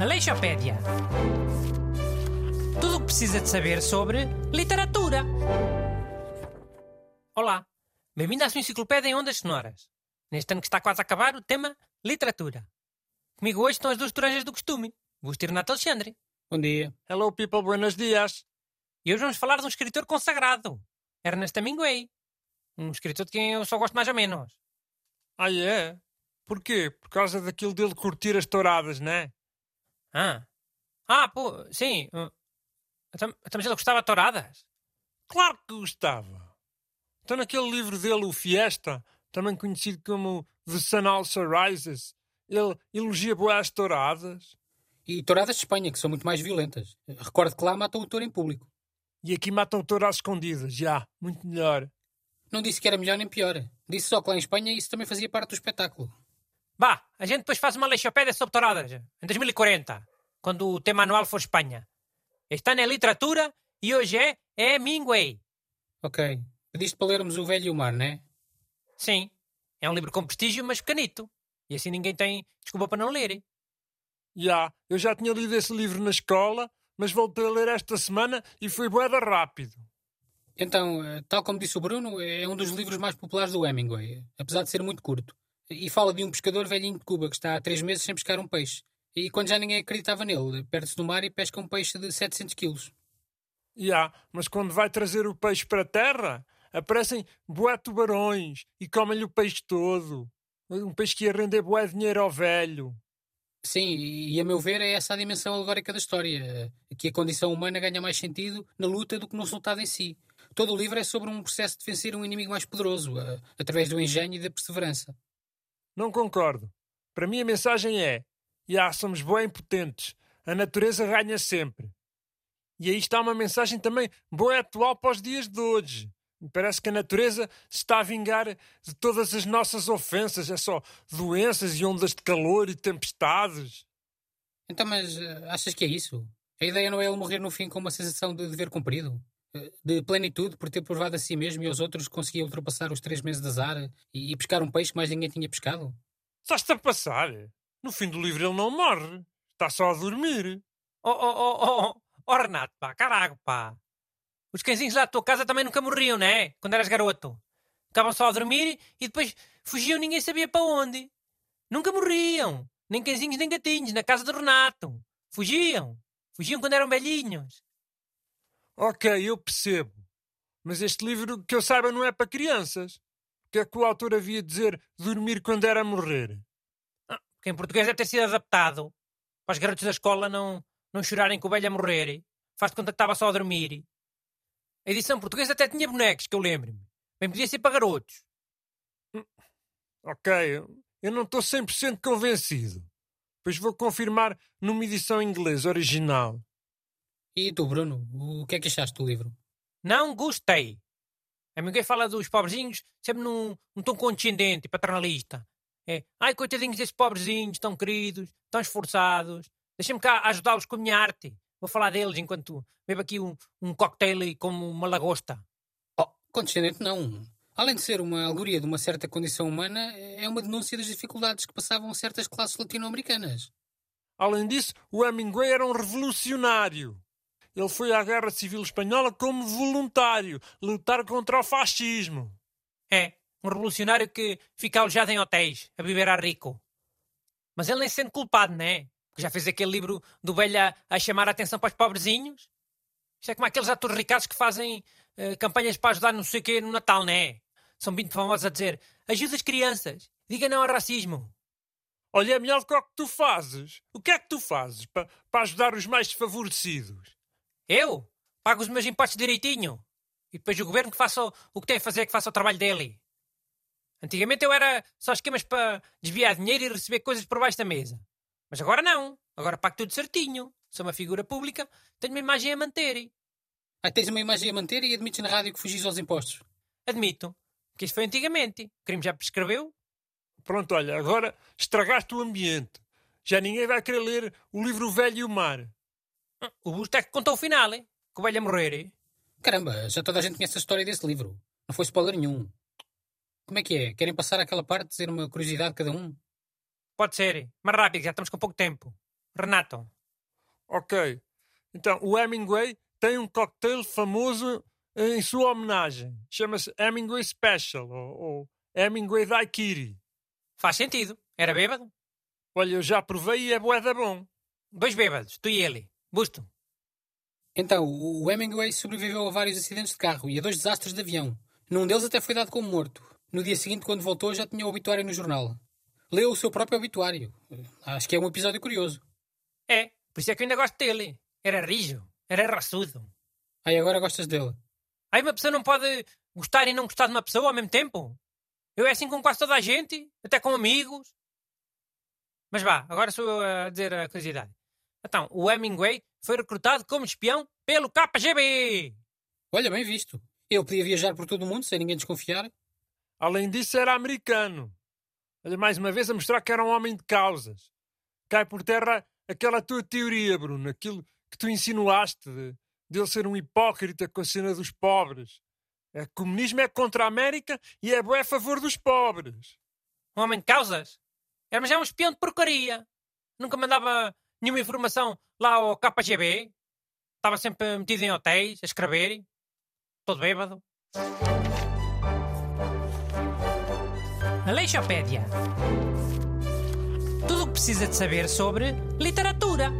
Aleixopédia. Tudo o que precisa de saber sobre literatura. Olá, bem-vindo à sua enciclopédia em ondas sonoras. Neste ano que está quase a acabar, o tema literatura. Comigo hoje estão as duas toranjas do costume, Gusto e Renato Alexandre. Bom dia. Hello people, buenos dias. E hoje vamos falar de um escritor consagrado, Ernest Hemingway. Um escritor de quem eu só gosto mais ou menos. Ah, é? Porquê? Por causa daquilo dele curtir as touradas, não é? Ah, ah pô, sim. uh, Então, então, mas ele gostava de touradas? Claro que gostava. Então naquele livro dele, o Fiesta, também conhecido como The Sun Also Rises, ele elogia boas touradas. E touradas de Espanha, que são muito mais violentas. Recordo que lá matam o touro em público. E aqui matam touradas escondidas, já, muito melhor. Não disse que era melhor nem pior. Disse só que lá em Espanha isso também fazia parte do espetáculo. Bah, a gente depois faz uma leixopédia sobre touradas, em 2040, quando o tema anual for Espanha. Este ano é literatura e hoje é Hemingway. Ok. Pediste para lermos O Velho e o Mar, não é? Sim, é um livro com prestígio, mas pequenito. E assim ninguém tem desculpa para não ler. Já, eu já tinha lido esse livro na escola, mas voltei a ler esta semana e foi boeda rápido. Então, eh, tal como disse o Bruno, é um dos livros mais populares do Hemingway, apesar de ser muito curto. E fala de um pescador velhinho de Cuba que está há três meses sem pescar um peixe. E quando já ninguém acreditava nele, perde-se no mar e pesca um peixe de 700 quilos. Já, mas quando vai trazer o peixe para a terra, aparecem bué tubarões e comem-lhe o peixe todo. Um peixe que ia render bué dinheiro ao velho. Sim, e a meu ver é essa a dimensão alegórica da história, que a condição humana ganha mais sentido na luta do que no resultado em si. Todo o livro é sobre um processo de vencer um inimigo mais poderoso, através do engenho e da perseverança. Não concordo. Para mim a mensagem é: já somos bué impotentes. A natureza ganha sempre. E aí está uma mensagem também boa atual para os dias de hoje. Parece que a natureza se está a vingar de todas as nossas ofensas. É só doenças e ondas de calor e tempestades. Então, mas eh, achas que é isso? A ideia não é ele morrer no fim com uma sensação de dever cumprido? Eh, De plenitude por ter provado a si mesmo e aos outros que conseguia ultrapassar os três meses de azar e, e pescar um peixe que mais ninguém tinha pescado? Estás-te a passar. No fim do livro ele não morre. Está só a dormir. Oh, oh, oh, oh, oh, Renato, pá, carago, pá. Os cãezinhos lá da tua casa também nunca morriam, não é? Quando eras garoto. Ficavam só a dormir e depois fugiam ninguém sabia para onde. Nunca morriam. Nem cãezinhos nem gatinhos, na casa do Renato. Fugiam. Fugiam quando eram velhinhos. Ok, eu percebo. Mas este livro, que eu saiba, não é para crianças. O que é que o autor havia de dizer dormir quando era morrer? Porque em português deve ter sido adaptado. Para os garotos da escola não, não chorarem com o velho a morrer. Faz de conta que estava só a dormir. A edição portuguesa até tinha bonecos, que eu lembro-me. Bem podia ser para garotos. Ok, eu não estou 100% convencido. Pois vou confirmar numa edição inglesa original. E tu, Bruno, o que é que achaste do livro? Não gostei. A ninguém fala dos pobrezinhos sempre num, num tom condescendente e paternalista. É, ai, coitadinhos desses pobrezinhos, tão queridos, tão esforçados. Deixa-me cá ajudá-los com a minha arte. Vou falar deles enquanto bebo aqui um, um cocktail e como uma lagosta. Oh, condescendente não. Além de ser uma alegoria de uma certa condição humana, é uma denúncia das dificuldades que passavam certas classes latino-americanas. Além disso, o Hemingway era um revolucionário. Ele foi à Guerra Civil Espanhola como voluntário, lutar contra o fascismo. É, um revolucionário que fica alojado em hotéis, a viver a rico. Mas ele nem se sente culpado, não é? Porque já fez aquele livro do velho a, a chamar a atenção para os pobrezinhos. Isto é como aqueles atores ricados que fazem eh, campanhas para ajudar não sei o quê no Natal, não é? São muito famosos a dizer ajuda as crianças, diga não ao racismo. Olha, é melhor que o que tu fazes. O que é que tu fazes para, para ajudar os mais desfavorecidos? Eu? Pago os meus impostos direitinho. E depois o governo que faça o, que tem a fazer, que faça o trabalho dele. Antigamente eu era só esquemas para desviar dinheiro e receber coisas por baixo da mesa. Mas agora não. Agora pago tudo certinho. Sou uma figura pública, tenho uma imagem a manter. Ah, tens uma imagem a manter e admites na rádio que fugis aos impostos. Admito. Que isso foi antigamente. O crime já prescreveu. Pronto, olha, agora estragaste o ambiente. Já ninguém vai querer ler o livro Velho e o Mar. O Busto é que contou o final, hein? Que o velho a morrer. hein? Caramba, já toda a gente conhece a história desse livro. Não foi spoiler nenhum. Como é que é? Querem passar aquela parte, dizer uma curiosidade cada um? pode ser. Mais rápido, já estamos com pouco tempo. Renato. Ok. Então, o Hemingway tem um cocktail famoso em sua homenagem. Chama-se Hemingway Special ou, ou Hemingway Daiquiri. Faz sentido. Era bêbado? Olha, eu já provei e é bué da bom. Dois bêbados, tu e ele. Busto. Então, o Hemingway sobreviveu a vários acidentes de carro e a dois desastres de avião. Num deles até foi dado como morto. No dia seguinte, quando voltou, já tinha o obituário no jornal. Leu o seu próprio obituário. Acho que é um episódio curioso. É, por isso é que eu ainda gosto dele. Era rijo, era raçudo. Aí agora gostas dele. Aí uma pessoa não pode gostar e não gostar de uma pessoa ao mesmo tempo? Eu é assim com quase toda a gente, até com amigos. Mas vá, agora sou eu a dizer a curiosidade. Então, o Hemingway foi recrutado como espião pelo KGB. Olha, bem visto. Ele podia viajar por todo o mundo sem ninguém desconfiar. Além disso, era americano. Olha, mais uma vez a mostrar que era um homem de causas. Cai por terra aquela tua teoria, Bruno, aquilo que tu insinuaste de, de ele ser um hipócrita com a cena dos pobres. É, comunismo é contra a América e é a favor dos pobres. Um homem de causas? Era, mas é um espião de porcaria. Nunca mandava nenhuma informação lá ao KGB. Estava sempre metido em hotéis, a escrever. Todo bêbado. Aleixopédia. Tudo o que precisa de saber sobre literatura.